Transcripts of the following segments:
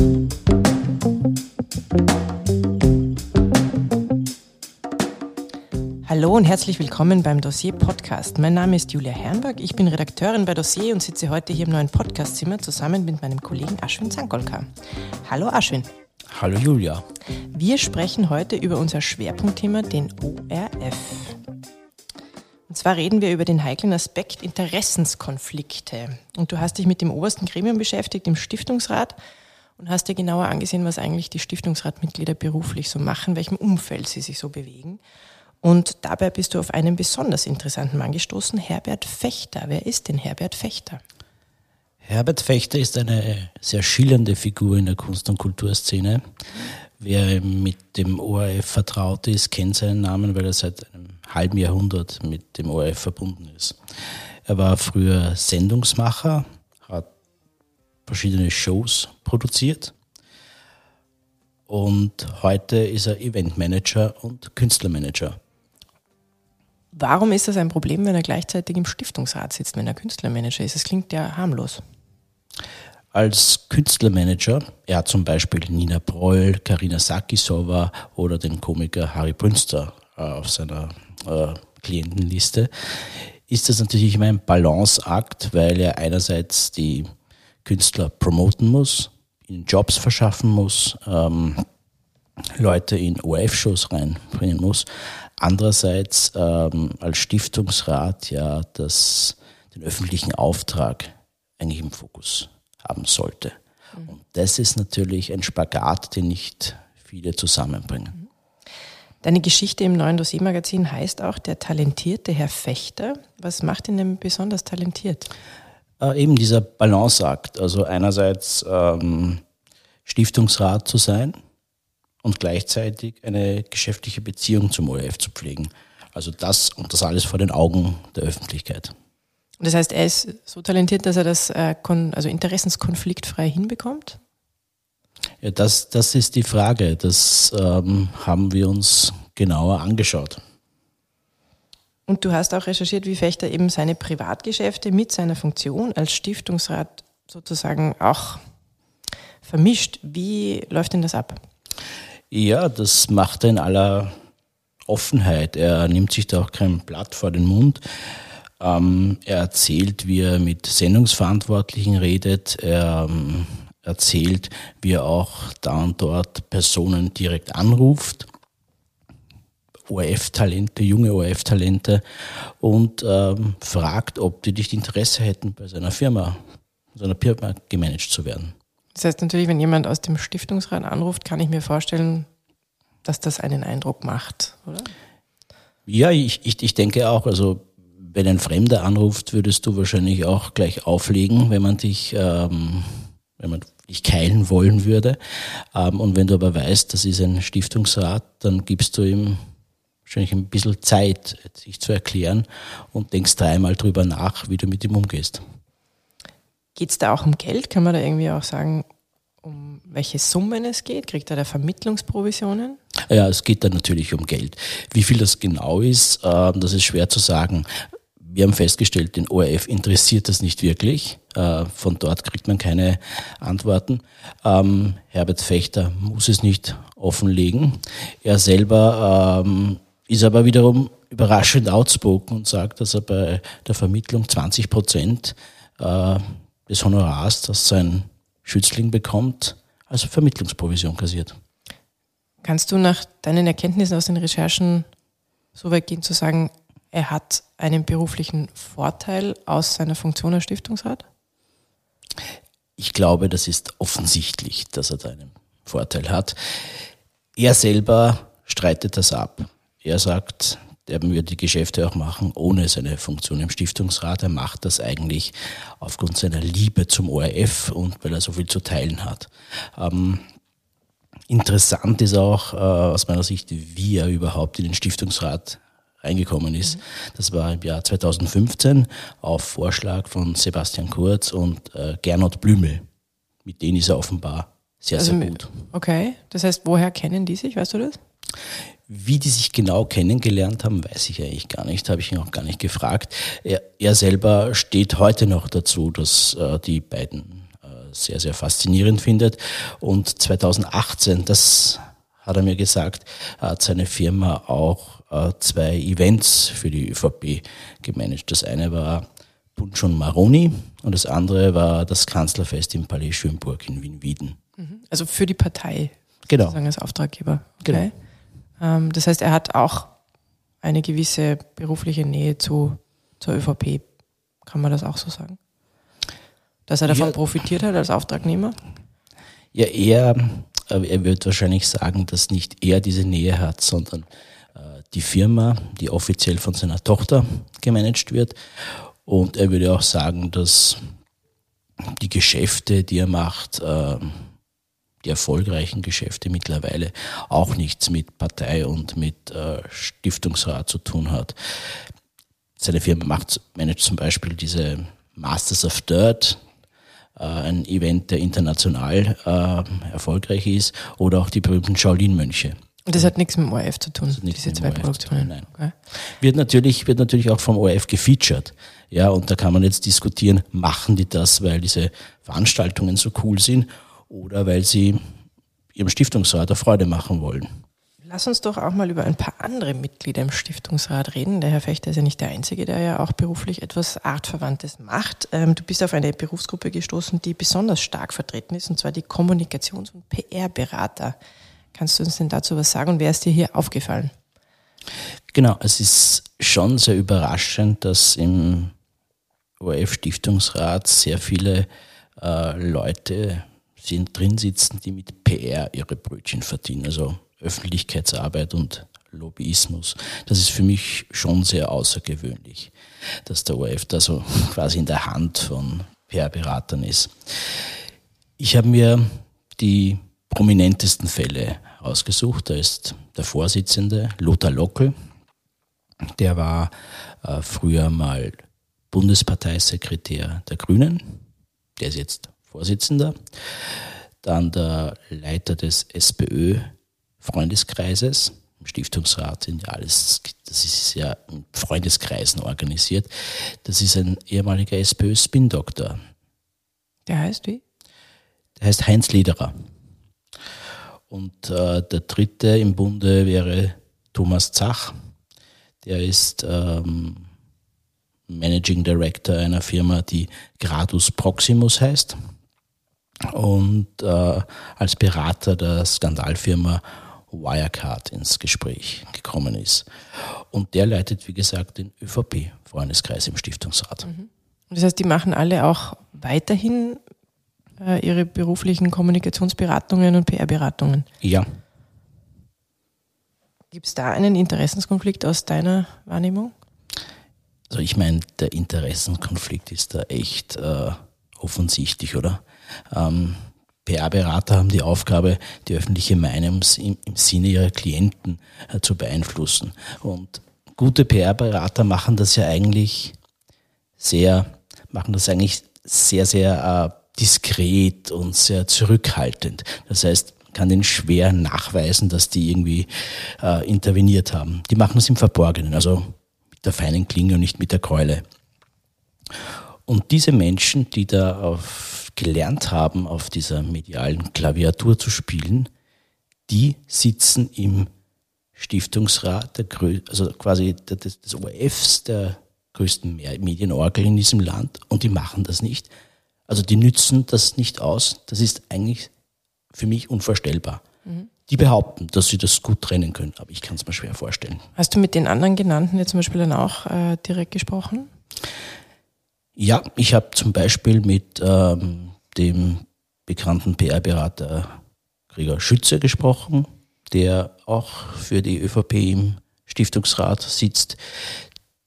Hallo und herzlich willkommen beim Dossier Podcast. Mein Name ist Julia Herrenberg, ich bin Redakteurin bei Dossier und sitze heute hier im neuen Podcastzimmer zusammen mit meinem Kollegen Aschwin Zankolka. Hallo Aschwin. Hallo Julia. Wir sprechen heute über unser Schwerpunktthema, den ORF. Und zwar reden wir über den heiklen Aspekt Interessenskonflikte. Und du hast dich mit dem obersten Gremium beschäftigt, dem Stiftungsrat, und hast dir genauer angesehen, was eigentlich die Stiftungsratmitglieder beruflich so machen, welchem Umfeld sie sich so bewegen. Und dabei bist du auf einen besonders interessanten Mann gestoßen, Herbert Fechter. Wer ist denn Herbert Fechter? Herbert Fechter ist eine sehr schillernde Figur in der Kunst- und Kulturszene. Wer mit dem ORF vertraut ist, kennt seinen Namen, weil er seit einem halben Jahrhundert mit dem ORF verbunden ist. Er war früher Sendungsmacher, verschiedene Shows produziert und heute ist er Eventmanager und Künstlermanager. Warum ist das ein Problem, wenn er gleichzeitig im Stiftungsrat sitzt, wenn er Künstlermanager ist? Es klingt ja harmlos. Als Künstlermanager, er hat zum Beispiel Nina Broll, Karina Sakisova oder den Komiker Harry Brünster äh, auf seiner äh, Klientenliste, ist das natürlich immer ein Balanceakt, weil er einerseits die Künstler promoten muss, ihnen Jobs verschaffen muss, ähm, Leute in ORF-Shows reinbringen muss. Andererseits ähm, als Stiftungsrat ja das, den öffentlichen Auftrag eigentlich im Fokus haben sollte. Mhm. Und das ist natürlich ein Spagat, den nicht viele zusammenbringen. Deine Geschichte im neuen Dossiermagazin heißt auch der talentierte Herr Fechter. Was macht ihn denn besonders talentiert? Äh, eben dieser Balanceakt. Also einerseits ähm, Stiftungsrat zu sein und gleichzeitig eine geschäftliche Beziehung zum ORF zu pflegen. Also das und das alles vor den Augen der Öffentlichkeit. Das heißt, er ist so talentiert, dass er das äh, also interessenskonfliktfrei hinbekommt? Ja, das, das ist die Frage. Das ähm, haben wir uns genauer angeschaut. Und du hast auch recherchiert, wie Fechter eben seine Privatgeschäfte mit seiner Funktion als Stiftungsrat sozusagen auch vermischt. Wie läuft denn das ab? Ja, das macht er in aller Offenheit. Er nimmt sich da auch kein Blatt vor den Mund. Ähm, er erzählt, wie er mit Sendungsverantwortlichen redet. Er ähm, erzählt, wie er auch da und dort Personen direkt anruft ORF-Talente, junge ORF-Talente und ähm, fragt, ob die nicht Interesse hätten, bei seiner Firma, seiner Firma gemanagt zu werden. Das heißt natürlich, wenn jemand aus dem Stiftungsrat anruft, kann ich mir vorstellen, dass das einen Eindruck macht, oder? Ja, ich, ich, ich denke auch. Also wenn ein Fremder anruft, würdest du wahrscheinlich auch gleich auflegen, wenn man dich, ähm, wenn man dich keilen wollen würde. Ähm, und wenn du aber weißt, das ist ein Stiftungsrat, dann gibst du ihm wahrscheinlich ein bisschen Zeit, sich zu erklären und denkst dreimal drüber nach, wie du mit ihm umgehst. Geht es da auch um Geld? Kann man da irgendwie auch sagen, um welche Summen es geht? Kriegt er da Vermittlungsprovisionen? Ja, es geht da natürlich um Geld. Wie viel das genau ist, äh, das ist schwer zu sagen. Wir haben festgestellt, den ORF interessiert das nicht wirklich. Äh, von dort kriegt man keine Antworten. Ähm, Herbert Fechter muss es nicht offenlegen. Er selber ähm, ist aber wiederum überraschend outspoken und sagt, dass er bei der Vermittlung 20 Prozent äh, des Honorars, das sein Schützling bekommt, als Vermittlungsprovision kassiert. Kannst du nach deinen Erkenntnissen aus den Recherchen so weit gehen zu sagen, er hat einen beruflichen Vorteil aus seiner Funktion als Stiftungsrat? Ich glaube, das ist offensichtlich, dass er da einen Vorteil hat. Er selber streitet das ab. Er sagt, er wird die Geschäfte auch machen ohne seine Funktion im Stiftungsrat. Er macht das eigentlich aufgrund seiner Liebe zum ORF und weil er so viel zu teilen hat. Ähm, interessant ist auch äh, aus meiner Sicht, wie er überhaupt in den Stiftungsrat reingekommen ist. Mhm. Das war im Jahr 2015 auf Vorschlag von Sebastian Kurz und äh, Gernot Blümel. Mit denen ist er offenbar sehr, also, sehr gut. Okay, das heißt, woher kennen die sich, weißt du das? Wie die sich genau kennengelernt haben, weiß ich eigentlich gar nicht, habe ich ihn auch gar nicht gefragt. Er, er selber steht heute noch dazu, dass äh, die beiden äh, sehr, sehr faszinierend findet. Und 2018, das hat er mir gesagt, hat seine Firma auch äh, zwei Events für die ÖVP gemanagt. Das eine war Bunchon Maroni und das andere war das Kanzlerfest im Palais Schönburg in Wien-Wieden. Mhm. Also für die Partei genau. sozusagen als Auftraggeber. Okay. Genau. Ähm, das heißt, er hat auch eine gewisse berufliche Nähe zu, zur ÖVP. Kann man das auch so sagen? Dass er davon ja. profitiert hat als Auftragnehmer? Ja, er, er wird wahrscheinlich sagen, dass nicht er diese Nähe hat, sondern äh, die Firma, die offiziell von seiner Tochter gemanagt wird. Und er würde auch sagen, dass die Geschäfte, die er macht, äh, die erfolgreichen Geschäfte mittlerweile auch nichts mit Partei und mit äh, Stiftungsrat zu tun hat. Seine Firma macht, managt zum Beispiel diese Masters of Dirt, äh, ein Event, der international äh, erfolgreich ist, oder auch die berühmten Shaolin-Mönche. Und das hat nichts mit dem ORF zu tun, diese zwei Produktionen. Nein. Okay. Wird natürlich, wird natürlich auch vom ORF gefeatured. Ja, und da kann man jetzt diskutieren, machen die das, weil diese Veranstaltungen so cool sind oder weil sie ihrem Stiftungsrat eine Freude machen wollen. Lass uns doch auch mal über ein paar andere Mitglieder im Stiftungsrat reden. Der Herr Fechter ist ja nicht der Einzige, der ja auch beruflich etwas Artverwandtes macht. Ähm, du bist auf eine Berufsgruppe gestoßen, die besonders stark vertreten ist, und zwar die Kommunikations- und PR-Berater. Kannst du uns denn dazu was sagen und wer ist dir hier aufgefallen? Genau, es ist schon sehr überraschend, dass im ORF-Stiftungsrat sehr viele äh, Leute sind drin sitzen, die mit PR ihre Brötchen verdienen, also Öffentlichkeitsarbeit und Lobbyismus. Das ist für mich schon sehr außergewöhnlich, dass der ORF da so quasi in der Hand von PR-Beratern ist. Ich habe mir die prominentesten Fälle ausgesucht. Da ist der Vorsitzende Lothar Lockel, der war äh, früher mal Bundesparteisekretär der Grünen, der ist jetzt Vorsitzender, dann der Leiter des SPÖ-Freundeskreises, im Stiftungsrat sind ja alles, das ist ja in Freundeskreisen organisiert. Das ist ein ehemaliger SPÖ-Spin-Doktor. Der heißt wie? Der heißt Heinz Lederer. Und äh, der dritte im Bunde wäre Thomas Zach. Der ist ähm, Managing Director einer Firma, die Gradus Proximus heißt und äh, als Berater der Skandalfirma Wirecard ins Gespräch gekommen ist. Und der leitet, wie gesagt, den ÖVP-Freundeskreis im Stiftungsrat. Mhm. Das heißt, die machen alle auch weiterhin äh, ihre beruflichen Kommunikationsberatungen und PR-Beratungen? Ja. Gibt es da einen Interessenskonflikt aus deiner Wahrnehmung? Also ich meine, der Interessenkonflikt ist da echt äh, offensichtlich, oder? Ähm, PR-Berater haben die Aufgabe, die öffentliche Meinung im, im Sinne ihrer Klienten äh, zu beeinflussen. Und gute PR-Berater machen das ja eigentlich sehr, machen das eigentlich sehr, sehr äh, diskret und sehr zurückhaltend. Das heißt, kann den schwer nachweisen, dass die irgendwie äh, interveniert haben. Die machen es im Verborgenen, also mit der feinen Klinge und nicht mit der Keule. Und diese Menschen, die da auf gelernt haben, auf dieser medialen Klaviatur zu spielen, die sitzen im Stiftungsrat, der, also quasi des, des ORFs, der größten Medienorgel in diesem Land, und die machen das nicht. Also die nützen das nicht aus. Das ist eigentlich für mich unvorstellbar. Mhm. Die behaupten, dass sie das gut trennen können, aber ich kann es mir schwer vorstellen. Hast du mit den anderen genannten jetzt zum Beispiel dann auch äh, direkt gesprochen? Ja, ich habe zum Beispiel mit ähm, dem bekannten PR-Berater Gregor Schütze gesprochen, der auch für die ÖVP im Stiftungsrat sitzt,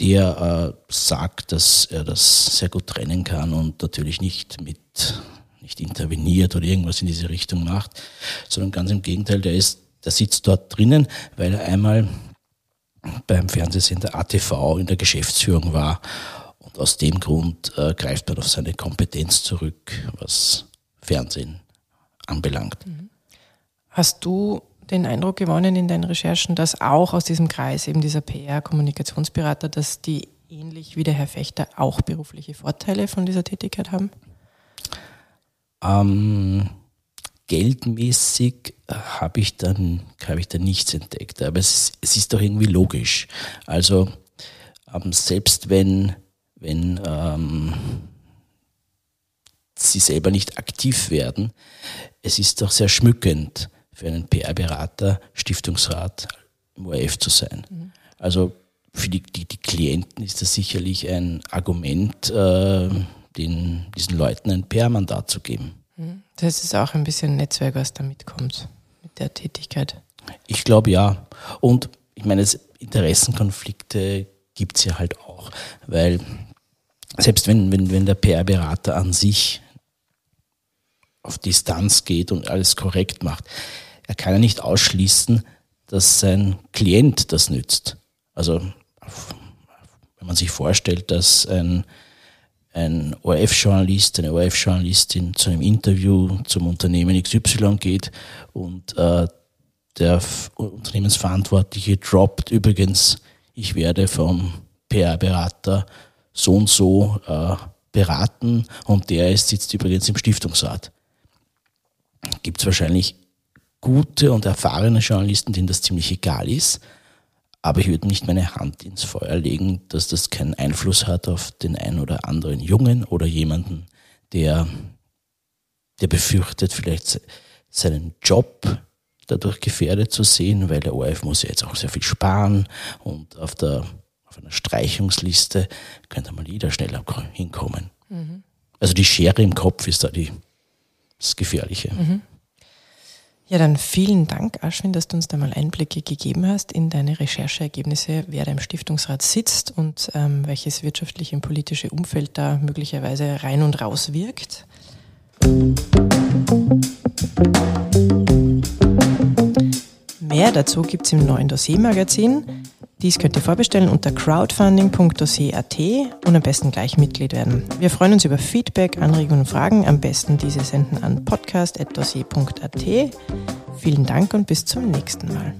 der äh, sagt, dass er das sehr gut trennen kann und natürlich nicht mit nicht interveniert oder irgendwas in diese Richtung macht, sondern ganz im Gegenteil, der ist, der sitzt dort drinnen, weil er einmal beim Fernsehsender ATV in der Geschäftsführung war und aus dem Grund äh, greift man auf seine Kompetenz zurück, was Fernsehen anbelangt. Mhm. Hast du den Eindruck gewonnen in deinen Recherchen, dass auch aus diesem Kreis eben dieser PR-Kommunikationsberater, dass die ähnlich wie der Herr Fechter auch berufliche Vorteile von dieser Tätigkeit haben? Ähm, geldmäßig habe ich dann habe ich da nichts entdeckt, aber es, es ist doch irgendwie logisch. Also ähm, selbst wenn wenn ähm, sie selber nicht aktiv werden, es ist doch sehr schmückend für einen PR-Berater, Stiftungsrat im ORF zu sein. Mhm. Also für die, die, die, Klienten ist das sicherlich ein Argument, äh, den, diesen Leuten ein PR-Mandat zu geben. Mhm. Das ist auch ein bisschen Netzwerk, was da mitkommt mit der Tätigkeit. Ich glaube ja. Und ich meine, Interessenkonflikte gibt es ja halt auch, weil selbst wenn, wenn, wenn der PR-Berater an sich auf Distanz geht und alles korrekt macht, er kann ja nicht ausschließen, dass sein Klient das nützt. Also wenn man sich vorstellt, dass ein, ein ORF-Journalist, eine ORF-Journalistin zu einem Interview zum Unternehmen XY geht und äh, der Unternehmensverantwortliche droppt übrigens, ich werde vom PR-Berater so und so äh, beraten und der ist, sitzt übrigens im Stiftungsrat. Gibt es wahrscheinlich gute und erfahrene Journalisten, denen das ziemlich egal ist, aber ich würde nicht meine Hand ins Feuer legen, dass das keinen Einfluss hat auf den einen oder anderen Jungen oder jemanden, der, der befürchtet, vielleicht seinen Job dadurch gefährdet zu sehen, weil der ORF muss ja jetzt auch sehr viel sparen und auf der auf einer Streichungsliste könnte mal jeder schneller hinkommen. Mhm. Also die Schere im Kopf ist da die, das Gefährliche. Mhm. Ja, dann vielen Dank, Aschwin, dass du uns da mal Einblicke gegeben hast in deine Rechercheergebnisse, wer da im Stiftungsrat sitzt und ähm, welches wirtschaftliche und politische Umfeld da möglicherweise rein und raus wirkt. Mehr dazu gibt es im neuen Dossiermagazin. Dies könnt ihr vorbestellen unter crowdfunding.dossier.at und am besten gleich Mitglied werden. Wir freuen uns über Feedback, Anregungen und Fragen. Am besten diese senden an podcast.dossier.at. Vielen Dank und bis zum nächsten Mal.